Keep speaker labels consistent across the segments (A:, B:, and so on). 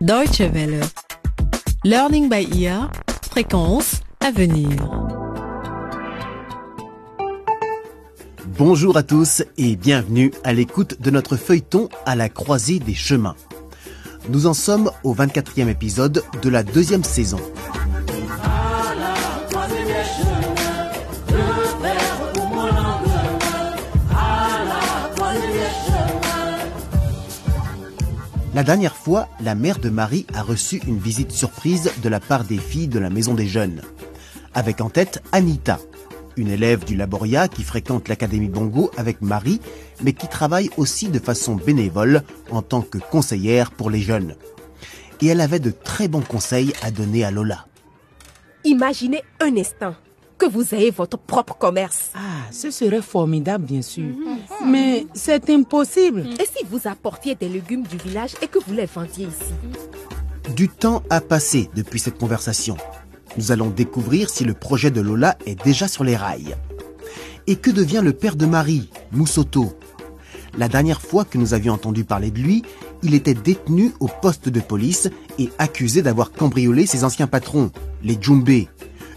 A: Deutsche Welle. Learning by ear. Fréquence à venir.
B: Bonjour à tous et bienvenue à l'écoute de notre feuilleton à la croisée des chemins. Nous en sommes au 24e épisode de la deuxième saison. La dernière fois, la mère de Marie a reçu une visite surprise de la part des filles de la maison des jeunes. Avec en tête Anita, une élève du Laboria qui fréquente l'Académie Bongo avec Marie, mais qui travaille aussi de façon bénévole en tant que conseillère pour les jeunes. Et elle avait de très bons conseils à donner à Lola.
C: Imaginez un instant que vous ayez votre propre commerce.
D: Ah, ce serait formidable, bien sûr. Mais c'est impossible.
C: Et si vous apportiez des légumes du village et que vous les vendiez ici?
B: Du temps a passé depuis cette conversation. Nous allons découvrir si le projet de Lola est déjà sur les rails. Et que devient le père de Marie, Moussoto? La dernière fois que nous avions entendu parler de lui, il était détenu au poste de police et accusé d'avoir cambriolé ses anciens patrons, les Djoumbé,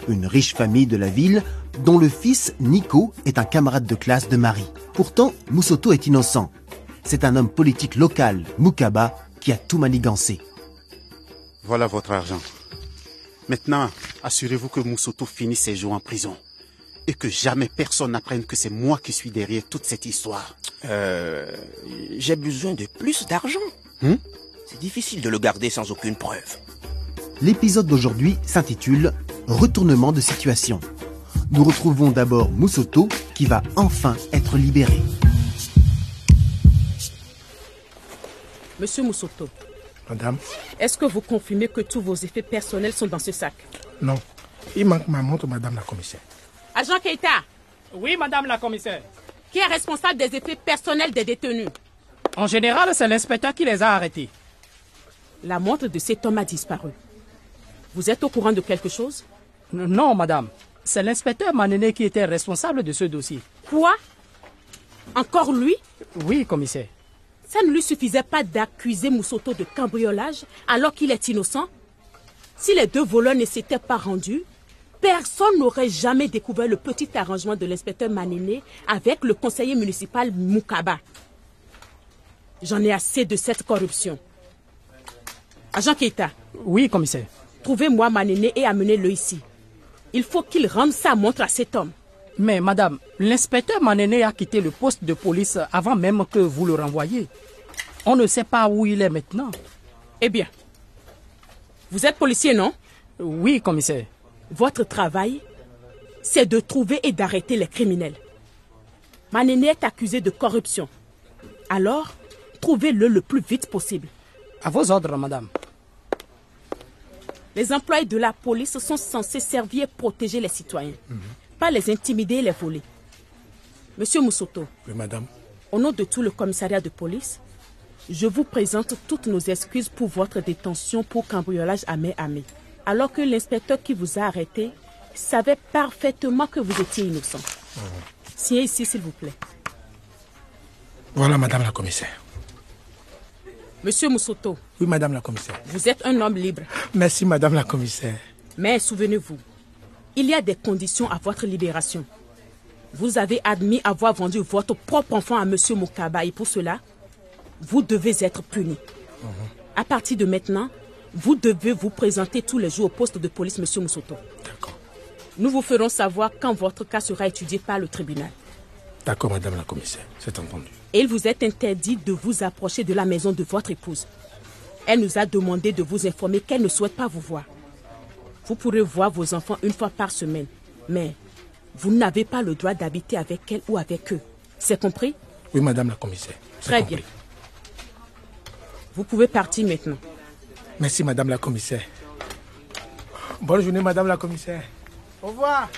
B: une riche famille de la ville dont le fils Nico est un camarade de classe de Marie. Pourtant, Moussoto est innocent. C'est un homme politique local, Moukaba, qui a tout manigancé.
E: Voilà votre argent. Maintenant, assurez-vous que Moussoto finisse ses jours en prison. Et que jamais personne n'apprenne que c'est moi qui suis derrière toute cette histoire.
F: Euh, j'ai besoin de plus d'argent.
E: Hmm?
F: C'est difficile de le garder sans aucune preuve.
B: L'épisode d'aujourd'hui s'intitule Retournement de situation. Nous retrouvons d'abord Moussoto qui va enfin être libéré.
G: Monsieur Moussoto,
H: Madame,
G: est-ce que vous confirmez que tous vos effets personnels sont dans ce sac?
H: Non. Il manque ma montre, Madame la commissaire.
G: Agent Keita,
I: Oui, madame la commissaire.
G: qui est responsable des effets personnels des détenus?
I: En général, c'est l'inspecteur qui les a arrêtés.
G: La montre de cet homme a disparu. Vous êtes au courant de quelque chose?
I: Non, madame. C'est l'inspecteur Manéné qui était responsable de ce dossier.
G: Quoi? Encore lui?
I: Oui, commissaire.
G: Ça ne lui suffisait pas d'accuser Moussoto de cambriolage alors qu'il est innocent? Si les deux voleurs ne s'étaient pas rendus, personne n'aurait jamais découvert le petit arrangement de l'inspecteur Manéné avec le conseiller municipal Moukaba. J'en ai assez de cette corruption. Agent Keita,
I: Oui, commissaire.
G: Trouvez-moi Manéné et amenez-le ici. Il faut qu'il rende sa montre à cet homme.
I: Mais madame, l'inspecteur Manéné a quitté le poste de police avant même que vous le renvoyiez. On ne sait pas où il est maintenant.
G: Eh bien, vous êtes policier, non?
I: Oui, commissaire.
G: Votre travail, c'est de trouver et d'arrêter les criminels. Manéné est accusé de corruption. Alors, trouvez-le le plus vite possible.
I: À vos ordres, madame.
G: Les employés de la police sont censés servir et protéger les citoyens, pas les intimider et les voler. Monsieur Moussoto,
H: Oui, Madame.
G: au nom de tout le commissariat de police, je vous présente toutes nos excuses pour votre détention pour cambriolage à main armée, alors que l'inspecteur qui vous a arrêté savait parfaitement que vous étiez innocent. Signez ici, s'il vous plaît.
H: Voilà, Madame la commissaire.
G: Monsieur Moussoto,
H: Oui, Madame la commissaire.
G: vous êtes un homme libre,
H: Merci, Madame la commissaire.
G: mais souvenez-vous, il y a des conditions à votre libération. Vous avez admis avoir vendu votre propre enfant à Monsieur Mokaba et pour cela, vous devez être puni. À partir de maintenant, vous devez vous présenter tous les jours au poste de police, Monsieur Moussoto.
H: D'accord.
G: Nous vous ferons savoir quand votre cas sera étudié par le tribunal.
H: D'accord, Madame la commissaire. C'est entendu.
G: Et il vous est interdit de vous approcher de la maison de votre épouse. Elle nous a demandé de vous informer qu'elle ne souhaite pas vous voir. Vous pourrez voir vos enfants une fois par semaine, mais vous n'avez pas le droit d'habiter avec elle ou avec eux. C'est compris?
H: Oui, Madame la commissaire.
G: Très
H: compris.
G: bien. Vous pouvez partir maintenant.
H: Merci, Madame la commissaire. Bonne journée, Madame la commissaire. Au revoir.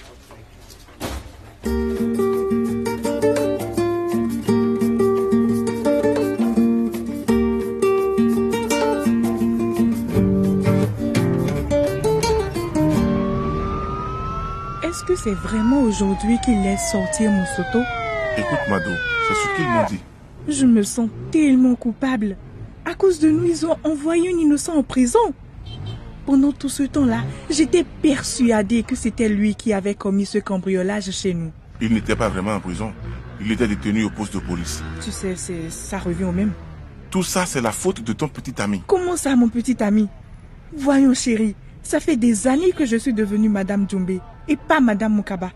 J: C'est vraiment aujourd'hui qu'il laisse sortir mon soto
K: Écoute, Mado, c'est ce qu'ils m'ont dit.
J: Je me sens tellement coupable. À cause de nous, ils ont envoyé un innocent en prison. Pendant tout ce temps-là, j'étais persuadée que c'était lui qui avait commis ce cambriolage chez nous.
K: Il n'était pas vraiment en prison. Il était détenu au poste de police.
J: Tu sais, c'est, ça revient au même.
K: Tout ça, c'est la faute de ton petit ami.
J: Comment ça, mon petit ami? Voyons, chérie, ça fait des années que je suis devenue Madame Djumbe et pas Madame Mukaba.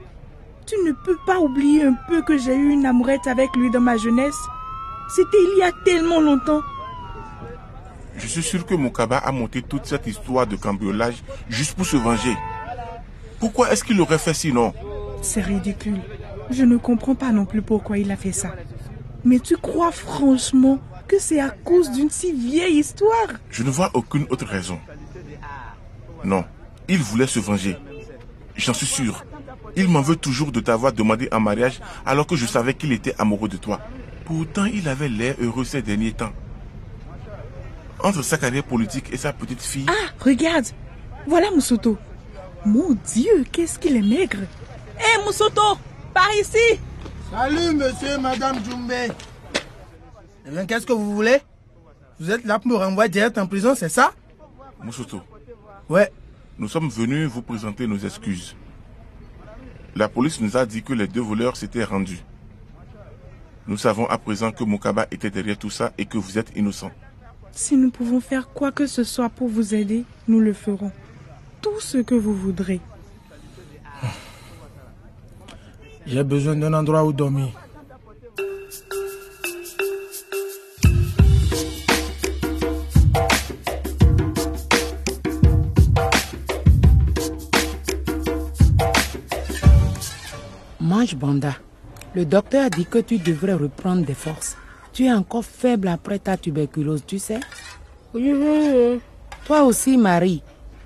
J: Tu ne peux pas oublier un peu que j'ai eu une amourette avec lui dans ma jeunesse. C'était il y a tellement longtemps.
K: Je suis sûr que Mukaba a monté toute cette histoire de cambriolage juste pour se venger. Pourquoi est-ce qu'il aurait fait sinon?
J: C'est ridicule. Je ne comprends pas non plus pourquoi il a fait ça. Mais tu crois franchement que c'est à cause d'une si vieille histoire?
K: Je ne vois aucune autre raison. Non, il voulait se venger. J'en suis sûr. Il m'en veut toujours de t'avoir demandé en mariage alors que je savais qu'il était amoureux de toi. Pourtant, il avait l'air heureux ces derniers temps. Entre sa carrière politique et sa petite fille...
J: Ah, regarde Voilà Moussoto. Mon Dieu, qu'est-ce qu'il est maigre Hé Moussoto, par ici
H: Salut monsieur, madame Djumbe. Eh bien, qu'est-ce que vous voulez? Vous êtes là pour me renvoyer direct en prison, c'est ça?
K: Moussoto.
H: Ouais.
K: Nous sommes venus vous présenter nos excuses. La police nous a dit que les deux voleurs s'étaient rendus. Nous savons à présent que Mokaba était derrière tout ça et que vous êtes innocent.
J: Si nous pouvons faire quoi que ce soit pour vous aider, nous le ferons. Tout ce que vous voudrez.
H: J'ai besoin d'un endroit où dormir.
D: Banda. Le docteur a dit que tu devrais reprendre des forces. Tu es encore faible après ta tuberculose, tu sais
C: Oui, oui, oui.
D: Toi aussi, Marie,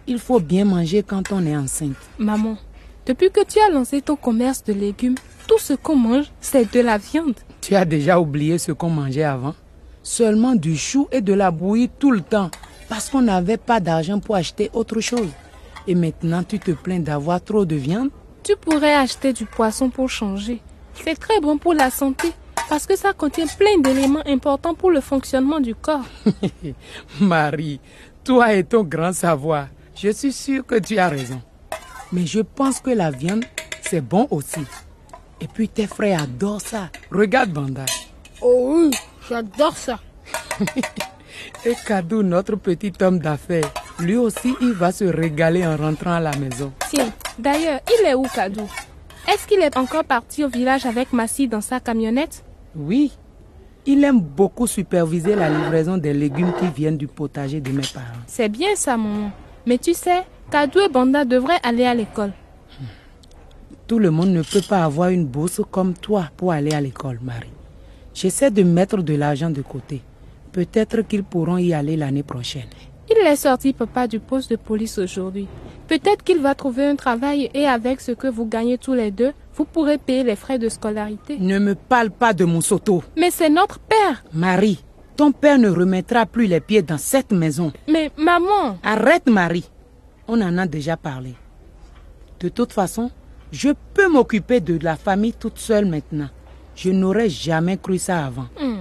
D: il faut bien manger quand on est enceinte.
L: Maman, depuis que tu as lancé ton commerce de légumes, tout ce qu'on mange, c'est de la viande.
D: Tu as déjà oublié ce qu'on mangeait avant? Seulement du chou et de la bouillie tout le temps, parce qu'on n'avait pas d'argent pour acheter autre chose. Et maintenant, tu te plains d'avoir trop de viande?
L: Tu pourrais acheter du poisson pour changer. C'est très bon pour la santé, parce que ça contient plein d'éléments importants pour le fonctionnement du corps.
D: Marie, toi et ton grand savoir, je suis sûre que tu as raison. Mais je pense que la viande, c'est bon aussi. Et puis tes frères adorent ça. Regarde Banda.
C: Oh oui, j'adore ça.
D: Et Kadou, notre petit homme d'affaires, lui aussi, il va se régaler en rentrant à la maison.
L: Tiens, d'ailleurs, il est où Kadou? Est-ce qu'il est encore parti au village avec Massi dans sa camionnette?
D: Oui. Il aime beaucoup superviser la livraison des légumes qui viennent du potager de mes parents.
L: C'est bien ça, maman. Mais tu sais, Kadou et Banda devraient aller à l'école.
D: Tout le monde ne peut pas avoir une bourse comme toi pour aller à l'école, Marie. J'essaie de mettre de l'argent de côté. Peut-être qu'ils pourront y aller l'année prochaine.
L: Il est sorti, papa, du poste de police aujourd'hui. Peut-être qu'il va trouver un travail et avec ce que vous gagnez tous les deux, vous pourrez payer les frais de scolarité.
D: Ne me parle pas de Moussoto.
L: Mais c'est notre père.
D: Marie, ton père ne remettra plus les pieds dans cette maison.
L: Mais maman.
D: Arrête, Marie. On en a déjà parlé. De toute façon, je peux m'occuper de la famille toute seule maintenant. Je n'aurais jamais cru ça avant.
L: Hum,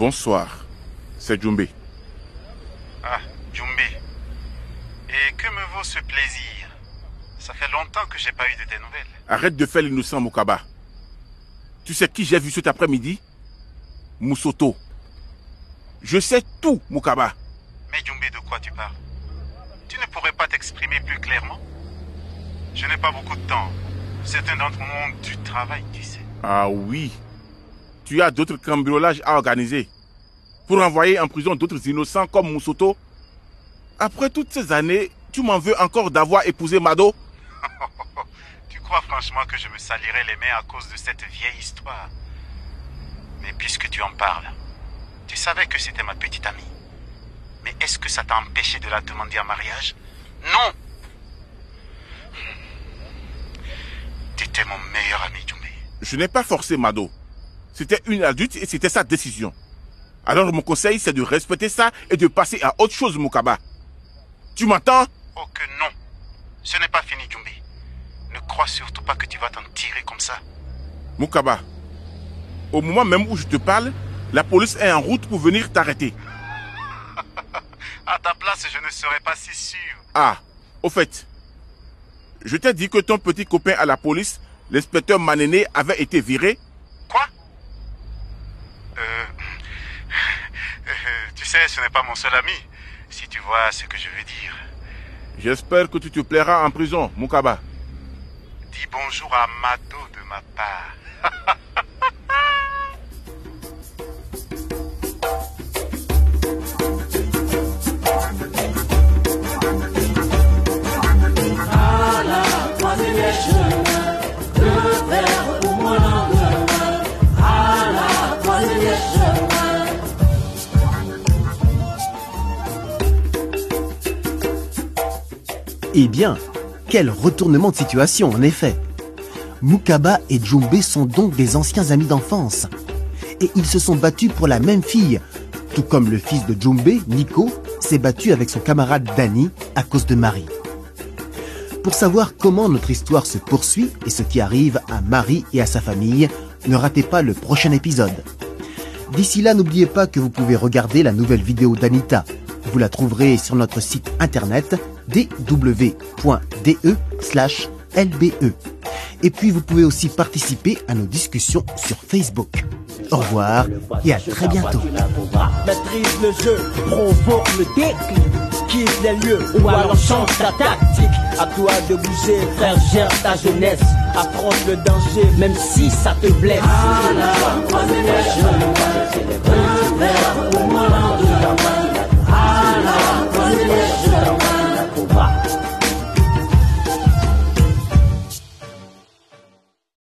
K: Bonsoir. C'est Djumbe.
E: Ah, Djumbe. Et que me vaut ce plaisir? Ça fait longtemps que j'ai pas eu de tes nouvelles.
K: Arrête de faire l'innocent, Moukaba. Tu sais qui j'ai vu cet après-midi? Moussoto. Je sais tout, Moukaba.
E: Mais Djumbe, de quoi tu parles? Tu ne pourrais pas t'exprimer plus clairement? Je n'ai pas beaucoup de temps. Certains d'entre nous ont du travail, tu sais.
K: Ah oui. Tu as d'autres cambriolages à organiser. Pour envoyer en prison d'autres innocents comme Moussoto. Après toutes ces années, tu m'en veux encore d'avoir épousé Mado?
E: Tu crois franchement que je me salirais les mains à cause de cette vieille histoire? Mais puisque tu en parles, tu savais que c'était ma petite amie. Mais est-ce que ça t'a empêché de la demander en mariage? Non Tu étais mon meilleur ami, Djumbe.
K: Je n'ai pas forcé Mado. C'était une adulte et c'était sa décision. Alors mon conseil, c'est de respecter ça et de passer à autre chose, Mukaba. Tu m'entends?
E: Oh que non. Ce n'est pas fini, Djumbe. Ne crois surtout pas que tu vas t'en tirer comme ça.
K: Mukaba, au moment même où je te parle, la police est en route pour venir t'arrêter.
E: à ta place, je ne serais pas si sûr.
K: Ah, au fait, je t'ai dit que ton petit copain à la police, l'inspecteur Manéné, avait été viré.
E: Quoi? Euh, Tu sais, ce n'est pas mon seul ami, si tu vois ce que je veux dire.
K: J'espère que tu te plairas en prison, Mukaba.
E: Dis bonjour à Mado de ma part.
B: Eh bien, quel retournement de situation en effet. Mukaba et Djumbe sont donc des anciens amis d'enfance. Et ils se sont battus pour la même fille, tout comme le fils de Djumbe, Nico, s'est battu avec son camarade Danny à cause de Marie. Pour savoir comment notre histoire se poursuit et ce qui arrive à Marie et à sa famille, ne ratez pas le prochain épisode. D'ici là, n'oubliez pas que vous pouvez regarder la nouvelle vidéo d'Anita. Vous la trouverez sur notre site internet dw.de/lbe. Et puis vous pouvez aussi participer à nos discussions sur Facebook. Au revoir et à très bientôt.
M: Maîtrise le jeu, provoque le déclic, quitte les lieux ou alors change ta tactique. À toi de bouger, frère, gère ta jeunesse. Affronte le danger, même si ça te blesse. Ah là, pop.